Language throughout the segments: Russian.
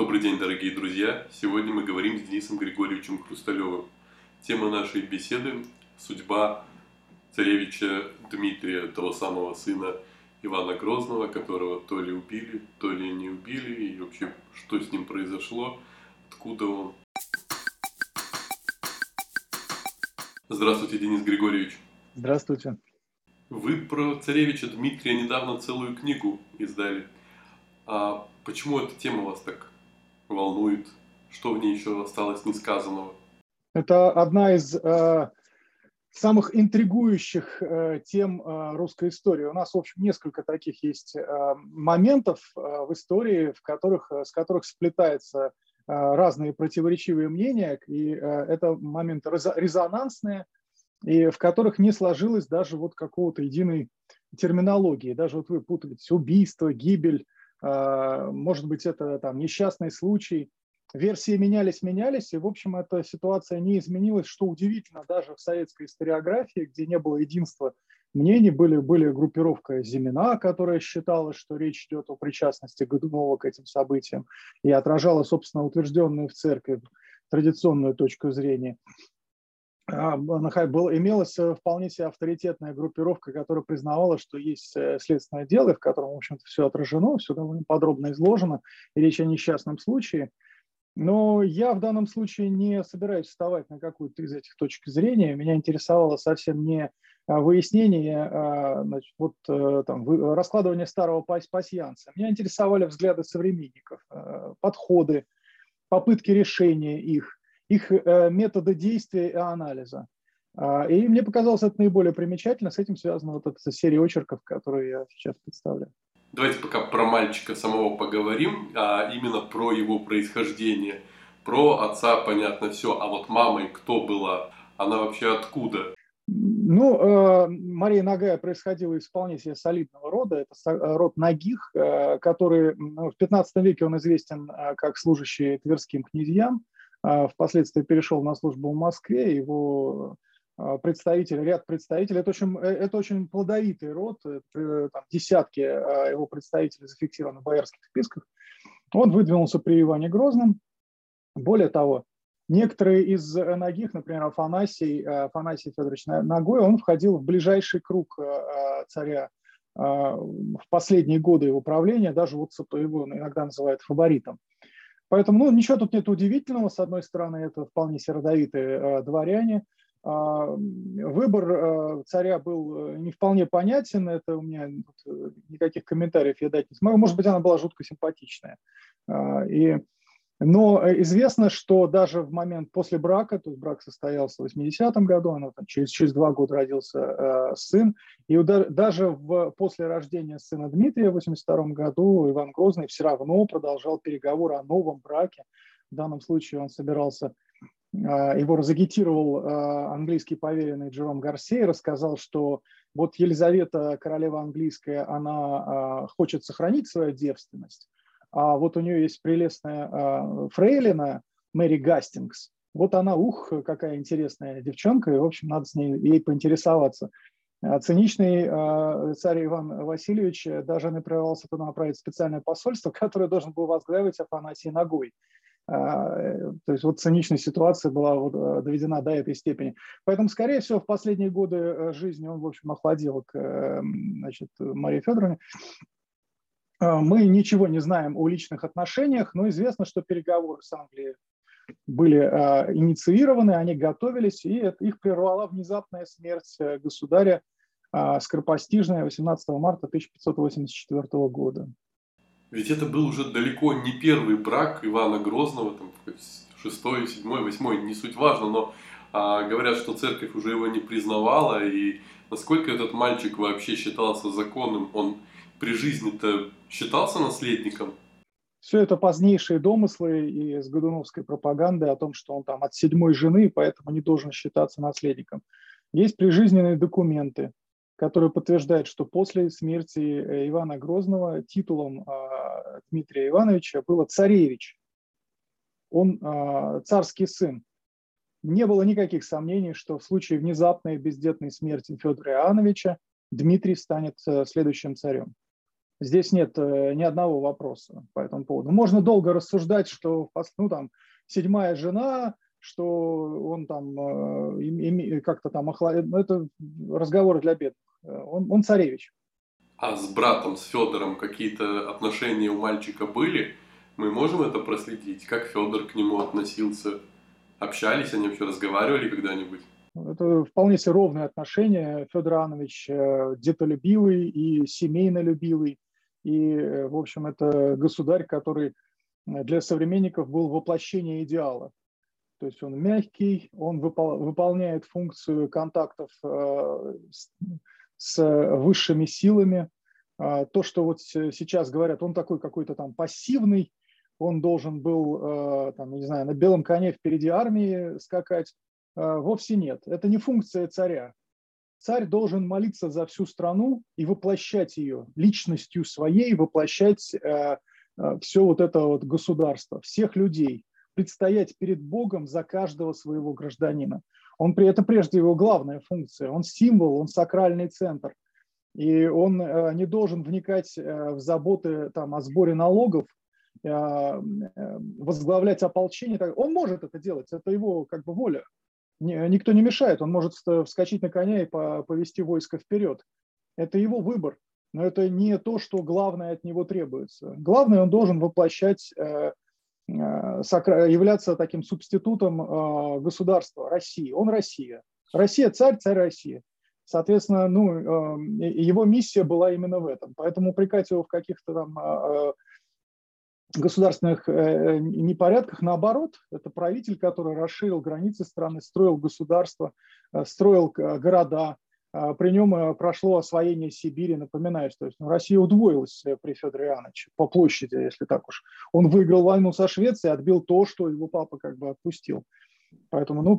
Добрый день, дорогие друзья! Сегодня мы говорим с Денисом Григорьевичем Хрусталевым. Тема нашей беседы – судьба царевича Дмитрия, того самого сына Ивана Грозного, которого то ли убили, то ли не убили, и вообще, что с ним произошло, откуда он. Здравствуйте, Денис Григорьевич. Здравствуйте. Вы про царевича Дмитрия недавно целую книгу издали. А почему эта тема вас так волнует? Что в ней еще осталось несказанного? Это одна из э, самых интригующих э, тем э, русской истории. У нас, в общем, несколько таких есть э, моментов э, в истории, в которых, э, с которых сплетаются э, разные противоречивые мнения, и э, это моменты резонансные, и в которых не сложилось даже вот какого-то единой терминологии. Даже вот вы путаете убийство, гибель, может быть, это там несчастный случай – версии менялись, менялись, и, в общем, эта ситуация не изменилась, что удивительно, даже в советской историографии, где не было единства мнений, были, были группировка Зимина, которая считала, что речь идет о причастности Годунова к этим событиям, и отражала, собственно, утвержденную в церкви традиционную точку зрения. А, был, имелась э, вполне себе авторитетная группировка, которая признавала, что есть э, следственное дело, в котором, в общем-то, все отражено, все довольно подробно изложено, и речь о несчастном случае – но я в данном случае не собираюсь вставать на какую-то из этих точек зрения. Меня интересовало совсем не а, выяснение, а, значит, вот э, там, раскладывание старого пасьянца. Меня интересовали взгляды современников, подходы, попытки решения их, их э, методы действия и анализа. А, и мне показалось это наиболее примечательно. С этим связана вот эта серия очерков, которые я сейчас представляю. Давайте пока про мальчика самого поговорим, а именно про его происхождение. Про отца, понятно, все. А вот мамой кто была? Она вообще откуда? Ну, э, Мария Нагая происходила из вполне себе солидного рода. Это род Нагих, э, который в 15 веке он известен э, как служащий тверским князьям. Впоследствии перешел на службу в Москве. Его а, представители, ряд представителей. Это очень, э, это очень плодовитый род, э, там, десятки а, его представителей зафиксированы в боярских списках. Он выдвинулся при Иване Грозном. Более того, некоторые из ногих, например, Афанасий, э, Афанасий Федорович Ногой, он входил в ближайший круг царя в последние годы его правления, даже вот его иногда называют фаворитом. Поэтому ну, ничего тут нет удивительного. С одной стороны, это вполне сердовитые дворяне – а, выбор э, царя был э, не вполне понятен, это у меня э, никаких комментариев я дать не смогу. Может быть, она была жутко симпатичная. А, и, но известно, что даже в момент после брака, то есть брак состоялся в 80-м году, она, там, через, через два года родился сын, и даже в, после рождения сына Дмитрия в 82 году Иван Грозный все равно продолжал переговоры о новом браке. В данном случае он собирался а, его разагитировал а, английский поверенный Джером Гарсей, рассказал, что вот Елизавета, королева английская, она а, хочет сохранить свою девственность, а вот у нее есть прелестная фрейлина Мэри Гастингс, вот она, ух, какая интересная девчонка, и, в общем, надо с ней ей поинтересоваться. Циничный царь Иван Васильевич даже направился туда направить специальное посольство, которое должен был возглавить Афанасий Ногой. А, э, то есть вот циничная ситуация была вот э, доведена до этой степени. Поэтому, скорее всего, в последние годы э, жизни он, в общем, охладил к значит, Марии Федоровне. А, мы ничего не знаем о личных отношениях, но известно, что переговоры с Англией были а, инициированы, они готовились, и их прервала внезапная смерть государя скоропостижная 18 марта 1584 года. Ведь это был уже далеко не первый брак Ивана Грозного, там, шестой, седьмой, восьмой, не суть важно, но а, говорят, что церковь уже его не признавала, и насколько этот мальчик вообще считался законным, он при жизни-то считался наследником? Все это позднейшие домыслы из Годуновской пропаганды о том, что он там от седьмой жены, поэтому не должен считаться наследником. Есть прижизненные документы, который подтверждает, что после смерти э, Ивана Грозного титулом а, Дмитрия Ивановича было царевич. Он а, царский сын. Не было никаких сомнений, что в случае внезапной бездетной смерти Федора Иоанновича Дмитрий станет э, следующим царем. Здесь нет ни одного вопроса по этому поводу. Можно долго рассуждать, что ну, там, седьмая жена, что он там как-то там охладит. Ну, это разговоры для бедных. Он, он царевич. А с братом, с Федором какие-то отношения у мальчика были? Мы можем это проследить? Как Федор к нему относился? Общались они вообще, разговаривали когда-нибудь? Это вполне себе ровные отношения. Федор Иванович э, детолюбивый и семейнолюбивый. И, э, в общем, это государь, который для современников был воплощение идеала. То есть он мягкий, он выпол- выполняет функцию контактов э, с, с высшими силами. А, то, что вот сейчас говорят, он такой какой-то там пассивный, он должен был, э, там, не знаю, на белом коне впереди армии скакать. Э, вовсе нет. Это не функция царя. Царь должен молиться за всю страну и воплощать ее личностью своей, воплощать э, все вот это вот государство, всех людей, предстоять перед Богом за каждого своего гражданина. Он, это прежде его главная функция. Он символ, он сакральный центр. И он не должен вникать в заботы там, о сборе налогов, а, э, возглавлять ополчение. Он может это делать, это его как бы воля. Никто не мешает, он может вскочить на коня и повести войско вперед. Это его выбор, но это не то, что главное от него требуется. Главное, он должен воплощать, э, э, являться таким субститутом государства России. Он Россия. Россия царь, царь России. Соответственно, ну, его миссия была именно в этом. Поэтому упрекать его в каких-то там государственных э, непорядках. Наоборот, это правитель, который расширил границы страны, строил государство, э, строил э, города. При нем прошло освоение Сибири, напоминаю, что есть, ну, Россия удвоилась при Федоре Иоанновиче по площади, если так уж. Он выиграл войну со Швецией, отбил то, что его папа как бы отпустил. Поэтому, ну,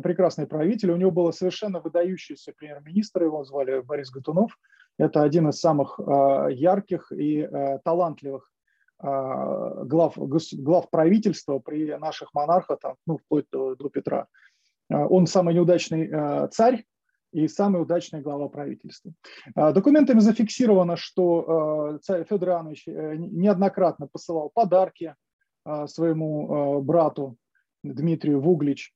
прекрасный правитель. У него было совершенно выдающийся премьер-министр, его звали Борис Готунов. Это один из самых ярких и талантливых глав, глав правительства при наших монархах, там, ну, вплоть до, до Петра. А, он самый неудачный а, царь и самый удачный глава правительства. Документами зафиксировано, что царь Федор Иванович э, неоднократно посылал подарки своему брату Дмитрию Вуглич.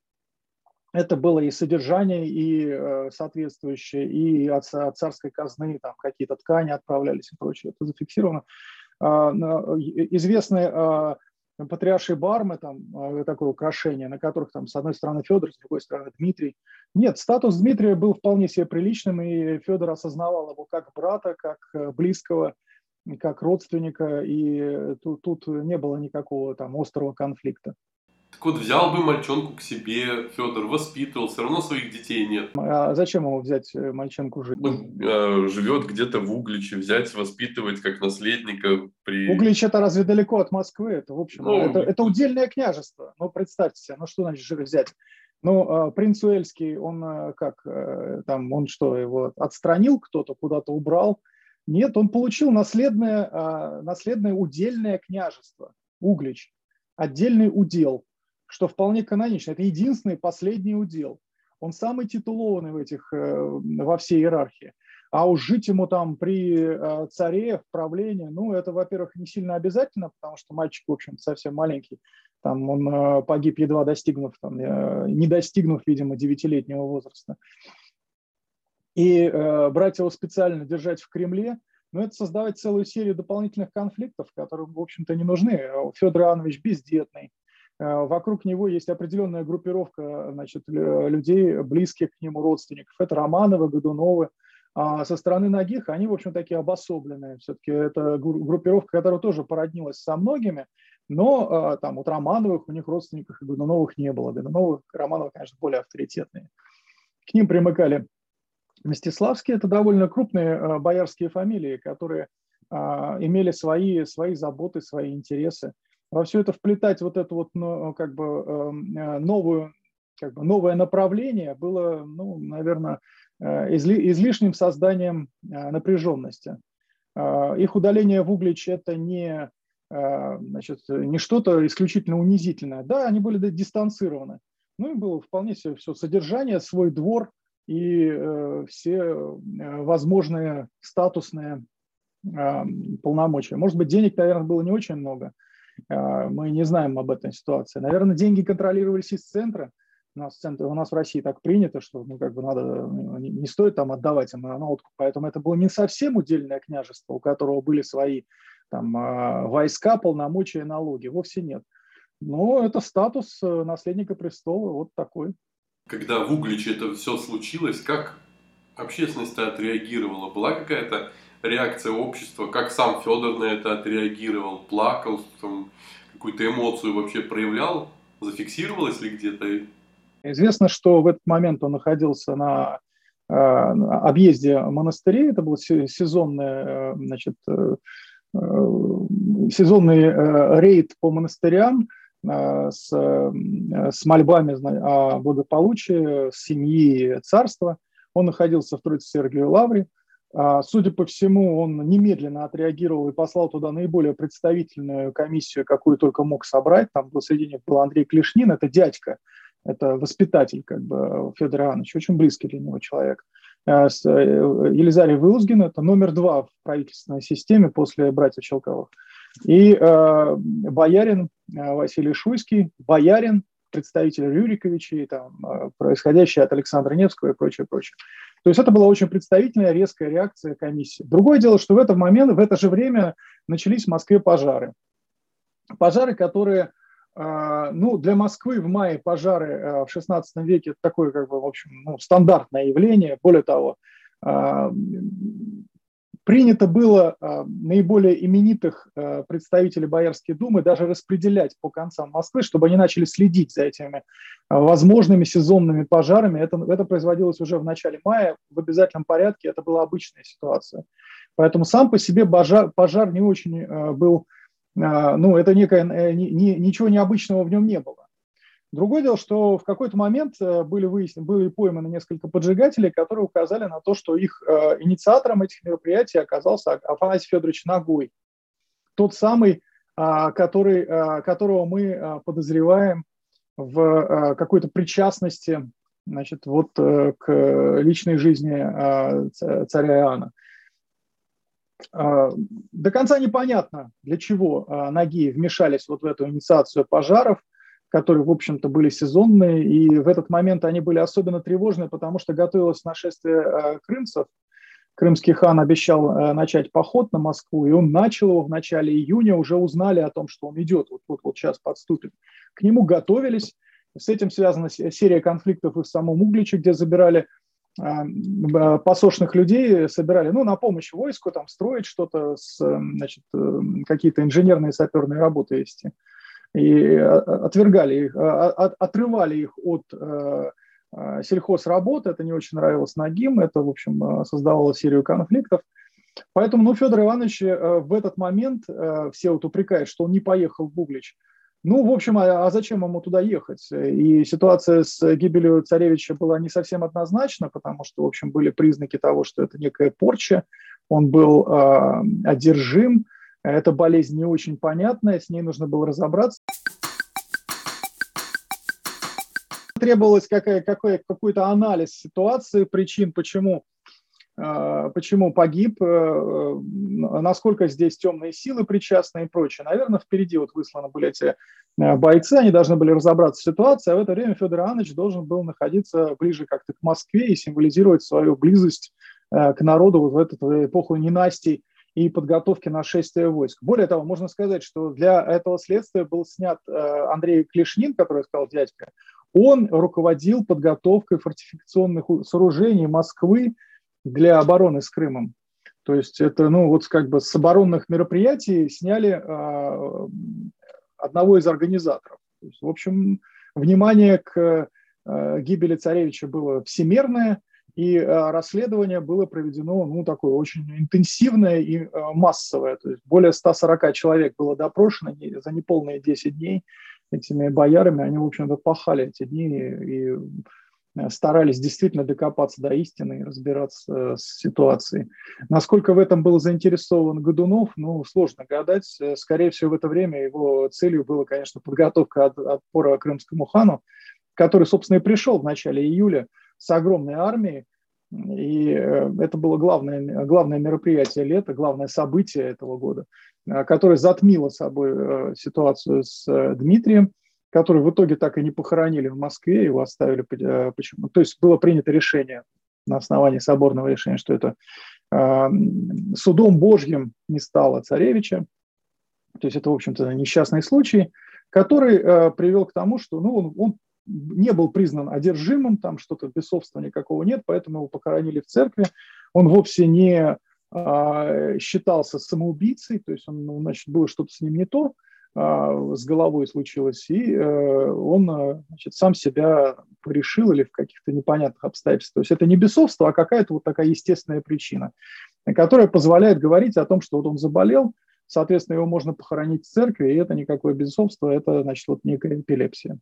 Это было и содержание, и э, соответствующее, и от царской казны там какие-то ткани отправлялись и прочее. Это зафиксировано. А, известные а, патриаршие бармы, там а, такое украшение, на которых там с одной стороны Федор, с другой стороны Дмитрий. Нет, статус Дмитрия был вполне себе приличным, и Федор осознавал его как брата, как э, близкого, как родственника, и тут, тут не было никакого там острого конфликта. Так вот, взял бы мальчонку к себе, Федор воспитывал, все равно своих детей нет. А зачем ему взять э, мальчонку жить? Ну, э, живет где-то в Угличе, взять, воспитывать как наследника при... Углич это разве далеко от Москвы? Это, в общем, ну, это, это удельное княжество. Ну, представьте себе, ну что значит взять? Ну, э, принц Уэльский, он как, там, он что, его отстранил кто-то, куда-то убрал? Нет, он получил наследное, наследное удельное княжество, Углич, отдельный удел что вполне канонично. Это единственный последний удел. Он самый титулованный в этих, э, во всей иерархии. А уж жить ему там при э, царе, в правлении, ну, это, во-первых, не сильно обязательно, потому что мальчик, в общем совсем маленький. Там он э, погиб, едва достигнув, там, не достигнув, видимо, девятилетнего возраста. И брать его специально держать в Кремле, ну, это создавать целую серию дополнительных конфликтов, которые, в общем-то, не нужны. Федор Иванович бездетный, Э, вокруг него есть определенная группировка значит, людей, близких к нему родственников. Это Романовы, Годуновы. А со стороны Нагих они, в общем, такие обособленные. Все-таки это группировка, которая тоже породнилась со многими, но э, там вот Романовых у них родственников и Годуновых не было. Годуновых, Романовых, конечно, более авторитетные. К ним примыкали Мстиславские, это довольно крупные э, боярские фамилии, которые имели свои, свои заботы, свои интересы во все это вплетать вот это вот ну, как бы эм, э, новую, как бы новое направление было, ну, наверное, э, изли, излишним созданием э, напряженности. Их удаление в Углич – это не, значит, не что-то исключительно унизительное. Да, они были дистанцированы. Ну и было вполне все, все содержание, свой двор и все возможные статусные полномочия. Может быть, денег, наверное, было не очень много. Мы не знаем об этой ситуации. Наверное, деньги контролировались из центра. У нас, в центре, у нас в России так принято, что ну, как бы надо, ну, не, стоит там отдавать им на откуп. Поэтому это было не совсем удельное княжество, у которого были свои там, войска, полномочия, налоги. Вовсе нет. Но это статус э, наследника престола, вот такой. Когда в Угличе это все случилось, как общественность отреагировала? Была какая-то реакция общества? Как сам Федор на это отреагировал? Плакал? Там, какую-то эмоцию вообще проявлял? Зафиксировалось ли где-то? Известно, что в этот момент он находился на э, объезде монастырей. Это был сезонный, э, значит, сезонный рейд по монастырям с, с мольбами о благополучии семьи царства. Он находился в Троице-Сергиевой лавре. А, судя по всему, он немедленно отреагировал и послал туда наиболее представительную комиссию, какую только мог собрать. Там был среди них был Андрей Клешнин, это дядька, это воспитатель как бы Федора Ивановича, очень близкий для него человек. А, э, Елизарий Вылузгин, это номер два в правительственной системе после братьев Челковых. И э, боярин э, Василий Шуйский, боярин, представитель Рюриковичей, там, э, происходящий от Александра Невского и прочее, прочее. То есть это была очень представительная, резкая реакция комиссии. Другое дело, что в этот момент, в это же время начались в Москве пожары. Пожары, которые, э, ну, для Москвы в мае пожары э, в XVI веке такое, как бы, в общем, ну, стандартное явление. Более того, Принято было а, наиболее именитых а, представителей Боярской думы даже распределять по концам Москвы, чтобы они начали следить за этими а, возможными сезонными пожарами. Это, это производилось уже в начале мая в обязательном порядке, это была обычная ситуация. Поэтому сам по себе пожар, пожар не очень был, ну, это некое, э, ничего необычного в нем не было. Другое дело, что в какой-то момент э, были, выяснены, были пойманы несколько поджигателей, которые указали на то, что их э, инициатором этих мероприятий оказался Афанасий Федорович Ногой. Тот самый, а, который, а, которого мы а, подозреваем в какой-то причастности значит, вот, э, к личной жизни царя Иоанна. До конца непонятно, для чего ноги вмешались вот в эту инициацию пожаров – которые, в общем-то, были сезонные, и в этот момент они были особенно тревожны, потому что готовилось нашествие э, крымцев. Крымский хан обещал э, начать поход на Москву, и он начал его в начале июня, уже узнали о том, что он идет, вот, вот, вот сейчас подступит. К нему готовились, с этим связана серия конфликтов и в самом Угличе, где забирали э, посошных людей собирали ну, на помощь войску, там, строить что-то, значит, какие-то инженерные саперные работы вести и э, отвергали их, а, а, отрывали их от э, э, сельхозработы, это не очень нравилось Нагим, это, в общем, создавало серию конфликтов. Поэтому, ну, Федор Иванович в этот момент, все вот упрекают, что он не поехал в Углич. Ну, в общем, а, а зачем ему туда ехать? И ситуация с гибелью царевича была не совсем однозначна, потому что, в общем, были признаки того, что это некая порча, он был э, одержим, эта болезнь не очень понятная, с ней нужно было разобраться. Требовалось какой, какой, какой-то анализ ситуации, причин, почему, э, почему погиб, э, насколько здесь темные силы причастны и прочее. Наверное, впереди вот высланы были эти э, бойцы, они должны были разобраться в ситуации, а в это время Федор Иванович должен был находиться ближе как-то к Москве и символизировать свою близость к народу вот в эту эпоху ненастий и подготовки нашествия войск. Более того, можно сказать, что для этого следствия был снят э, Андрей Клешнин, который сказал дядька, он руководил подготовкой фортификационных сооружений Москвы для обороны с Крымом. То есть это, ну, вот как бы с оборонных мероприятий сняли э, одного из организаторов. То есть, в общем, внимание к э, гибели царевича было всемирное, и э, расследование было проведено, ну, такое очень интенсивное и э, массовое. То есть более 140 человек было допрошено за неполные 10 дней этими боярами. Они, в общем-то, пахали эти дни и э, старались действительно докопаться до истины и разбираться с ситуацией. Насколько в этом был заинтересован Годунов, ну, сложно гадать. Скорее всего, в это время его целью была, конечно, подготовка отпора крымскому хану, который, собственно, и пришел в начале июля – с огромной армией, И это было главное, главное мероприятие лета, главное событие этого года, которое затмило собой ситуацию с Дмитрием, который в итоге так и не похоронили в Москве, его оставили почему. То есть было принято решение на основании соборного решения, что это судом Божьим не стало царевича. То есть это, в общем-то, несчастный случай, который э, привел к тому, что ну, он, он не был признан одержимым, там что-то бесовства никакого нет, поэтому его похоронили в церкви. Он вовсе не э, считался самоубийцей, то есть он, ну, значит, было что-то с ним не то, э, с головой случилось, и э, он э, значит, сам себя порешил или в каких-то непонятных обстоятельствах. То есть это не бесовство, а какая-то вот такая естественная причина, которая позволяет говорить о том, что вот он заболел, соответственно, его можно похоронить в церкви, и это никакое безумство, это, значит, вот некая эпилепсия.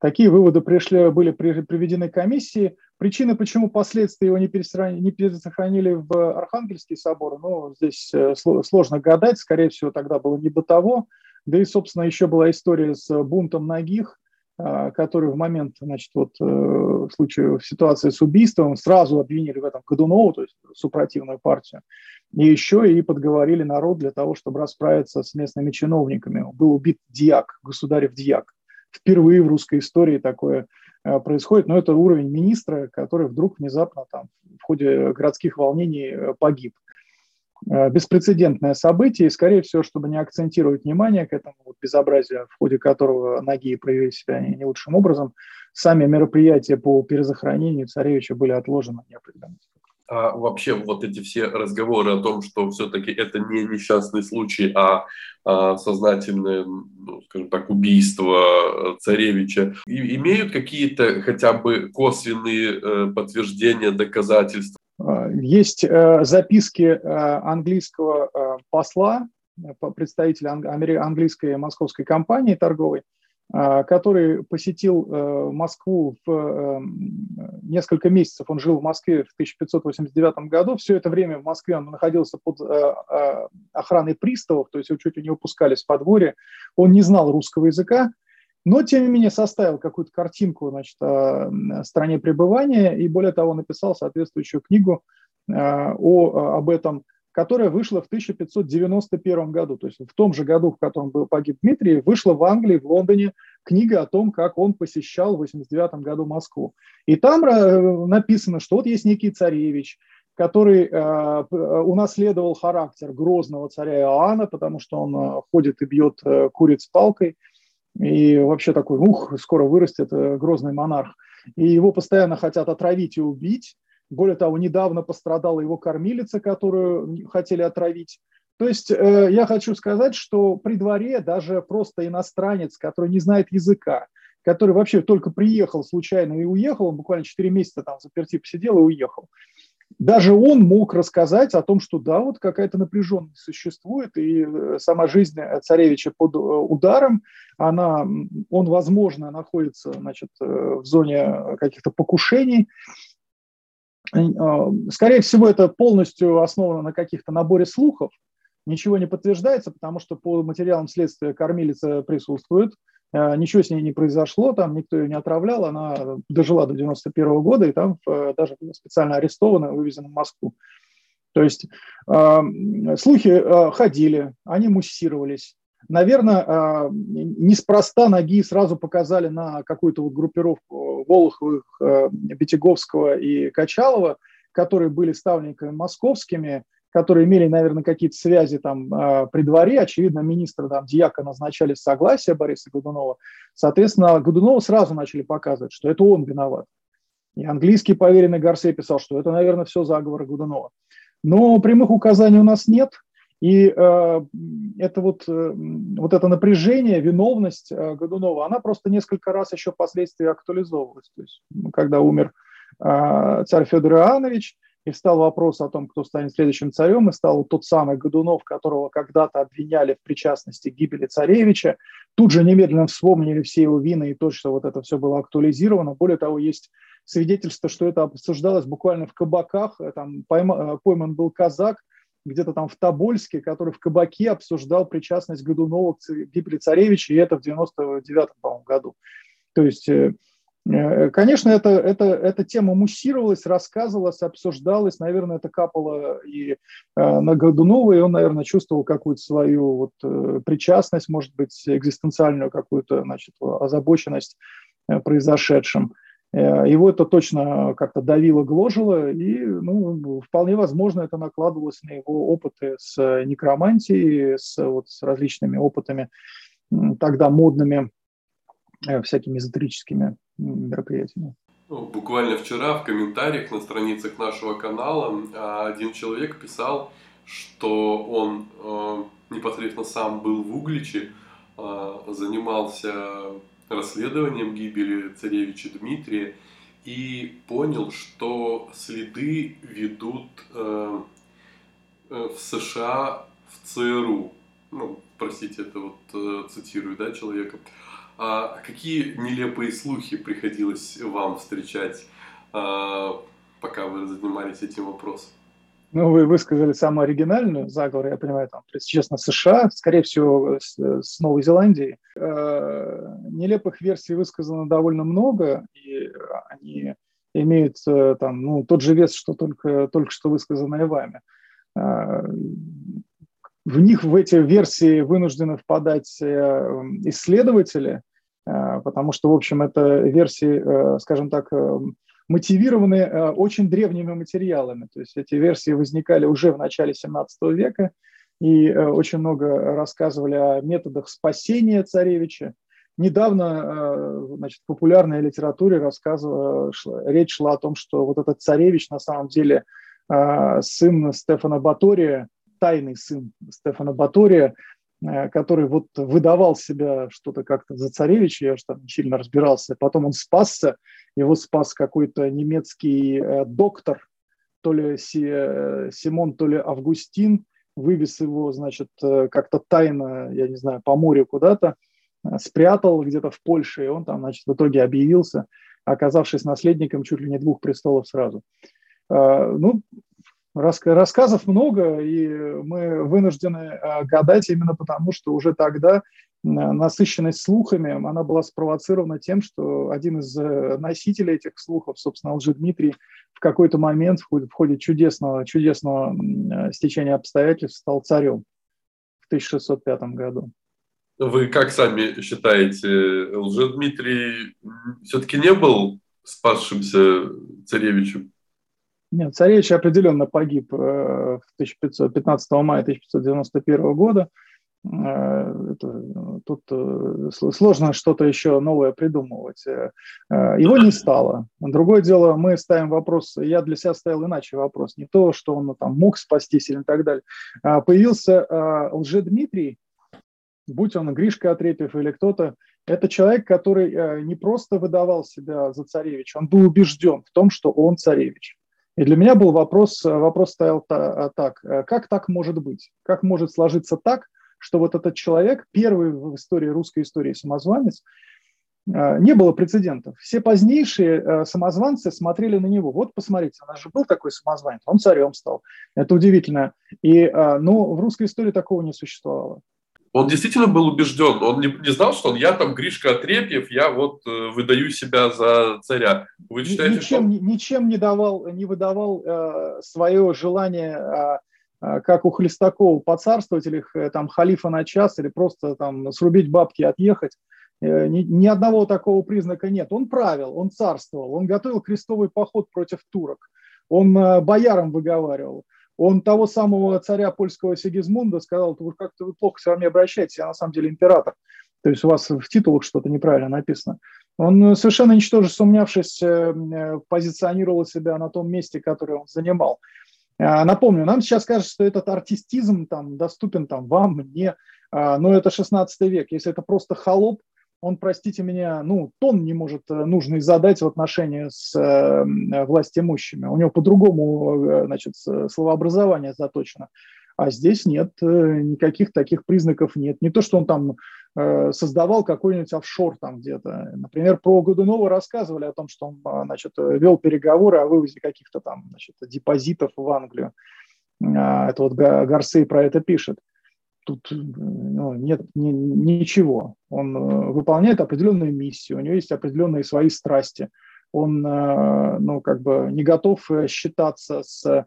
Такие выводы пришли, были приведены комиссии. Причины, почему последствия его не пересохранили, в Архангельский собор, ну, здесь э, сложно гадать, скорее всего, тогда было не до того. Да и, собственно, еще была история с бунтом ногих, а, который в момент, значит, вот э, в случае в ситуации с убийством сразу обвинили в этом Годунову, то есть супротивную партию, и еще и подговорили народ для того, чтобы расправиться с местными чиновниками. Был убит диак, государев диак. Впервые в русской истории такое э, происходит, но это уровень министра, который вдруг внезапно там в ходе городских волнений э, погиб. Э, беспрецедентное событие, и, скорее всего, чтобы не акцентировать внимание к этому вот безобразию, в ходе которого ноги проявили себя не, лучшим образом, сами мероприятия по перезахоронению царевича были отложены неопределенно. А вообще вот эти все разговоры о том, что все-таки это не несчастный случай, а, а сознательное, ну, скажем так, убийство царевича, имеют какие-то хотя бы косвенные э, подтверждения, доказательства? Э, есть э, записки э, английского посла, представителя английской московской компании торговой, который посетил Москву в несколько месяцев. Он жил в Москве в 1589 году. Все это время в Москве он находился под охраной приставов, то есть его чуть не выпускались в подворье. Он не знал русского языка, но, тем не менее, составил какую-то картинку значит, о стране пребывания и, более того, написал соответствующую книгу э, о, об этом, которая вышла в 1591 году. То есть в том же году, в котором был погиб Дмитрий, вышла в Англии, в Лондоне книга о том, как он посещал в 89 году Москву. И там э, написано, что вот есть некий царевич, который э, унаследовал характер грозного царя Иоанна, потому что он э, ходит и бьет э, куриц палкой – и вообще такой, ух, скоро вырастет э, грозный монарх. И его постоянно хотят отравить и убить. Более того, недавно пострадала его кормилица, которую хотели отравить. То есть э, я хочу сказать, что при дворе даже просто иностранец, который не знает языка, который вообще только приехал случайно и уехал, он буквально 4 месяца там заперти посидел и уехал даже он мог рассказать о том, что да, вот какая-то напряженность существует, и э, сама жизнь царевича под э, ударом, она, он, возможно, находится значит, э, в зоне каких-то покушений. Скорее всего, это полностью основано на каких-то наборе слухов, ничего не подтверждается, потому что по материалам следствия кормилица присутствует, Э, ничего с ней не произошло, там никто ее не отравлял, она дожила до 91 года и там э, даже специально арестована, вывезена в Москву. То есть э, слухи ходили, они муссировались. Наверное, неспроста ноги сразу показали на какую-то вот группировку Волоховых, Бетяговского и Качалова, которые были ставленниками московскими, которые имели, наверное, какие-то связи там а, при дворе. Очевидно, министра там Дьяка назначали с согласия Бориса Годунова. Соответственно, Годунову сразу начали показывать, что это он виноват. И английский поверенный Гарсей писал, что это, наверное, все заговоры Годунова. Но прямых указаний у нас нет. И э, это вот, э, вот это напряжение, виновность э, Годунова, она просто несколько раз еще впоследствии актуализовывалась. То есть, когда умер э, царь Федор Иоаннович, и встал вопрос о том, кто станет следующим царем, и стал тот самый Годунов, которого когда-то обвиняли в причастности к гибели царевича. Тут же немедленно вспомнили все его вины и то, что вот это все было актуализировано. Более того, есть свидетельство, что это обсуждалось буквально в кабаках. Там пойма, пойман был казак, где-то там в Тобольске, который в кабаке обсуждал причастность Годунова к гибели царевича, и это в 99 году. То есть э, Э, конечно, это, это, эта тема муссировалась, рассказывалась, обсуждалась. Наверное, это капало и э, на Годунова, и он, наверное, чувствовал какую-то свою вот, причастность, может быть, экзистенциальную какую-то значит, озабоченность произошедшим. Его это точно как-то давило, гложило, и ну, вполне возможно это накладывалось на его опыты с некромантией, с, вот, с различными опытами тогда модными, всякими эзотерическими мероприятиями. Ну, буквально вчера в комментариях на страницах нашего канала а, один человек писал, что он э, непосредственно сам был в Угличе, э, занимался расследованием гибели царевича Дмитрия и понял, что следы ведут э, в США в ЦРУ. Ну, простите, это вот цитирую, да, человека. А какие нелепые слухи приходилось вам встречать, а, пока вы занимались этим вопросом? Ну, вы высказали самую оригинальную заговор, я понимаю, там, честно, США, скорее всего, с, с Новой Зеландией. Э, нелепых версий высказано довольно много, и они имеют э, там, ну, тот же вес, что только, только что высказанное вами. Э, в них, в эти версии вынуждены впадать э, исследователи, Э, потому что, в общем, это версии, э, скажем так, э, мотивированы очень древними материалами. То есть эти версии возникали уже в начале 17 века, и очень много рассказывали о методах спасения царевича. Недавно значит, в популярной литературе рассказывала, речь шла о том, что вот этот царевич на самом деле сын Стефана Батория, тайный сын Стефана Батория, Э, который вот выдавал себя что-то как-то за царевича, я же там сильно разбирался. Потом он спасся, его спас какой-то немецкий э, доктор, то ли э, Симон, то ли Августин, вывез его, значит, как-то тайно, я не знаю, по морю куда-то, спрятал где-то в Польше, и он там, значит, в итоге объявился, оказавшись наследником чуть ли не двух престолов сразу. Ну, Рассказов много, и мы вынуждены а, гадать именно потому, что уже тогда насыщенность слухами, она была спровоцирована тем, что один из э, носителей этих слухов, собственно, Лжедмитрий, в какой-то момент в ходе, чудесного, чудесного э, стечения обстоятельств стал царем в 1605 году. Вы как сами считаете, Лжедмитрий все-таки не был спасшимся царевичем? Нет, царевич определенно погиб э, в 1515 мая 1591 года. Э, это, тут э, сложно что-то еще новое придумывать. Его не стало. Другое дело, мы ставим вопрос, я для себя ставил иначе вопрос, не то, что он там мог спастись или так далее. А появился Лжедмитрий, будь он Гришка Отрепьев или кто-то, это человек, который не просто выдавал себя за царевича, он был убежден в том, что он царевич. И для меня был вопрос, вопрос стоял а, так, э, как так может быть? Как может сложиться так, что вот этот человек, первый в истории, русской истории самозванец, э, не было прецедентов. Все позднейшие э, самозванцы смотрели на него. Вот посмотрите, у нас же был такой самозванец, он царем стал. Это удивительно. И, но в русской истории такого не существовало он действительно был убежден, он не, не знал, что он, я там Гришка Отрепьев, я вот э, выдаю себя за царя. Вы считаете, ничем, что... ничем не давал, не выдавал э, свое желание, э, как у Хлестакова, поцарствовать или э, там халифа на час, или просто там срубить бабки и отъехать. Э, ни, ни одного такого признака нет. Он правил, он царствовал, он готовил крестовый поход против турок, он э, боярам выговаривал. Он того самого царя польского Сигизмунда сказал, вы как-то вы плохо с вами обращаетесь, я на самом деле император. То есть у вас в титулах что-то неправильно написано. Он совершенно ничтоже сумнявшись, э, э, позиционировал себя на том месте, которое он занимал. Э, напомню, нам сейчас кажется, что этот артистизм там, доступен там, вам, мне, но это 16 век. Если это просто холоп, он, простите меня, ну, тон не может э, нужный задать в отношении с э, властимущими. У него по-другому, э, значит, словообразование заточено. А здесь нет, э, никаких таких признаков нет. Не то, что он там э, создавал какой-нибудь офшор там где-то. Например, про Годунова рассказывали о том, что он, значит, вел переговоры о вывозе каких-то там, значит, депозитов в Англию. Это вот Гарсей про это пишет. Тут ну, нет ни, ничего. Он э, выполняет определенную миссию, у него есть определенные свои страсти. Он, э, ну, как бы не готов считаться с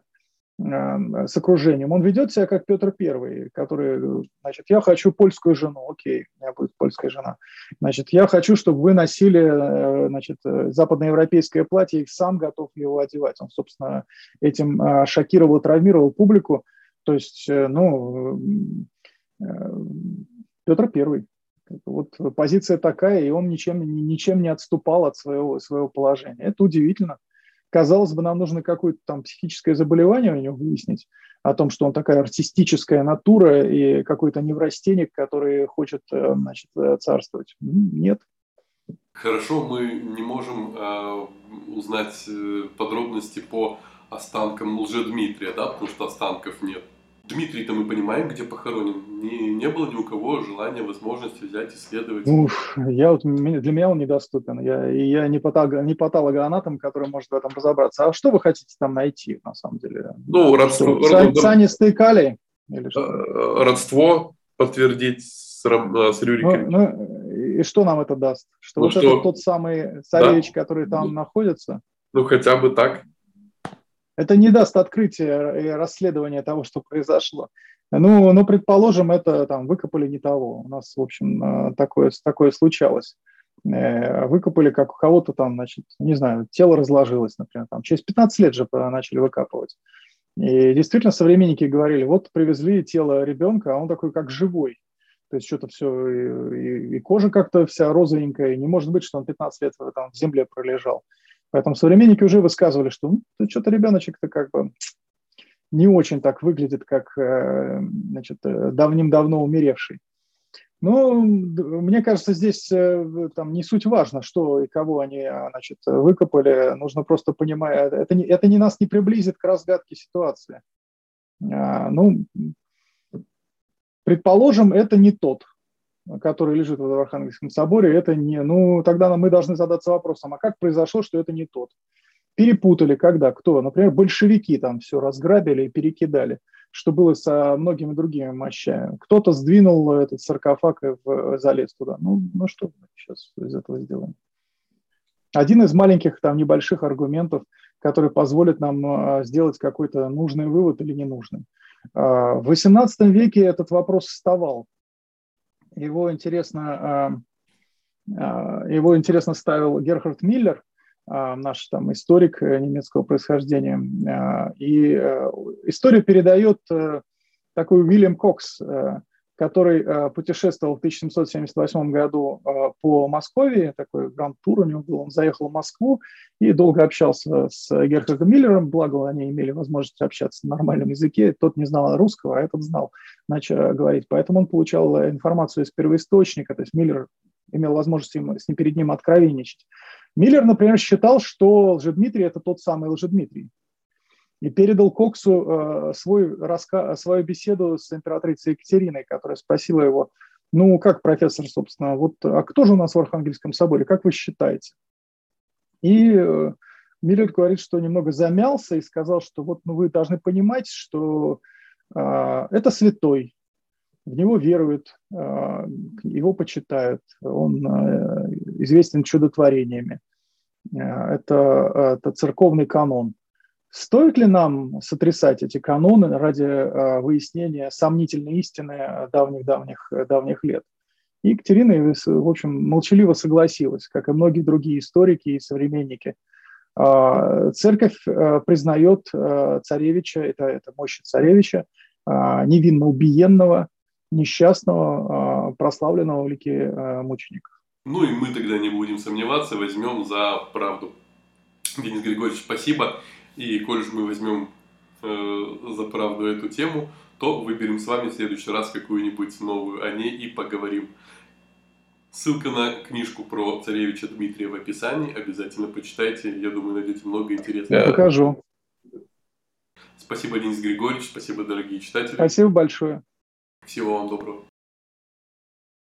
с окружением. Он ведет себя как Петр Первый, который, значит, я хочу польскую жену, окей, у меня будет польская жена. Значит, я хочу, чтобы вы носили, значит, западноевропейское платье, и сам готов его одевать. Он, собственно, этим шокировал, травмировал публику. То есть, ну, Э, Петр Первый. Вот позиция такая, и он ничем, ничем не отступал от своего, своего положения. Это удивительно. Казалось бы, нам нужно какое-то там психическое заболевание у него выяснить, о том, что он такая артистическая натура и какой-то неврастенник, который хочет э, значит, э, царствовать. Нет. Хорошо, мы не можем э, узнать подробности по останкам Лжедмитрия, да, потому что останков нет. Дмитрий-то мы понимаем, где похоронен. Не, не было ни у кого желания, возможности взять, исследовать. Уф, я вот, для меня он недоступен. Я, я не, патолог, не патологоанатом, который может в этом разобраться. А что вы хотите там найти, на самом деле? Ну, родство. Что, цианистые калий? Или что? Э, родство подтвердить с, э, с Рюриком. Ну, ну, и что нам это даст? Что ну, вот что? это тот самый царевич, да? который там ну, находится? Ну, хотя бы так. Это не даст открытия и расследования того, что произошло. Ну, ну, предположим, это там выкопали не того. У нас, в общем, э, такое, такое случалось. Э, выкопали, как у кого-то там, значит, не знаю, тело разложилось, например, там через 15 лет же начали выкапывать. И действительно современники говорили, вот привезли тело ребенка, а он такой как живой. То есть что-то все, и, и кожа как-то вся розовенькая, и не может быть, что он 15 лет там в земле пролежал. Поэтому современники уже высказывали, что ну, что-то ребеночек-то как бы не очень так выглядит, как э, значит, э, давным-давно умеревший. Ну, мне кажется, здесь э, там не суть важно, что и кого они а, значит, выкопали. Нужно просто понимать, это не, это не нас не приблизит к разгадке ситуации. А, ну, предположим, это не тот, который лежит в Архангельском соборе, это не... Ну, тогда мы должны задаться вопросом, а как произошло, что это не тот? Перепутали, когда, кто? Например, большевики там все разграбили и перекидали, что было со многими другими мощами. Кто-то сдвинул этот саркофаг и залез туда. Ну, ну что сейчас из этого сделаем? Один из маленьких, там, небольших аргументов, который позволит нам а, сделать какой-то нужный вывод или ненужный. А, в XVIII веке этот вопрос вставал его интересно, а, а, его интересно ставил Герхард Миллер, а, наш там историк э, немецкого происхождения. И э, историю передает э, такой Уильям Кокс, который путешествовал в 1778 году по Москве, такой гранд-тур у него был, он заехал в Москву и долго общался с Герхардом Миллером, благо они имели возможность общаться на нормальном языке, тот не знал русского, а этот знал, начал говорить, поэтому он получал информацию из первоисточника, то есть Миллер имел возможность им, с ним перед ним откровенничать. Миллер, например, считал, что Лжедмитрий – это тот самый Лжедмитрий и передал Коксу э, свой раска... свою беседу с императрицей Екатериной, которая спросила его, ну, как профессор, собственно, вот, а кто же у нас в Архангельском соборе, как вы считаете? И э, Миллер говорит, что немного замялся и сказал, что вот ну, вы должны понимать, что э, это святой, в него веруют, э, его почитают, он э, известен чудотворениями. Э, это, это церковный канон. Стоит ли нам сотрясать эти каноны ради э, выяснения сомнительной истины давних-давних давних лет? И Екатерина, в общем, молчаливо согласилась, как и многие другие историки и современники. А, церковь э, признает царевича, это, это мощь царевича, невинно убиенного, несчастного, прославленного в лике мученика. Ну и мы тогда не будем сомневаться, возьмем за правду. Денис Григорьевич, спасибо. И коль же мы возьмем э, за правду эту тему, то выберем с вами в следующий раз какую-нибудь новую о ней и поговорим. Ссылка на книжку про царевича Дмитрия в описании. Обязательно почитайте. Я думаю, найдете много интересного. Я покажу. Спасибо, Денис Григорьевич. Спасибо, дорогие читатели. Спасибо большое. Всего вам доброго.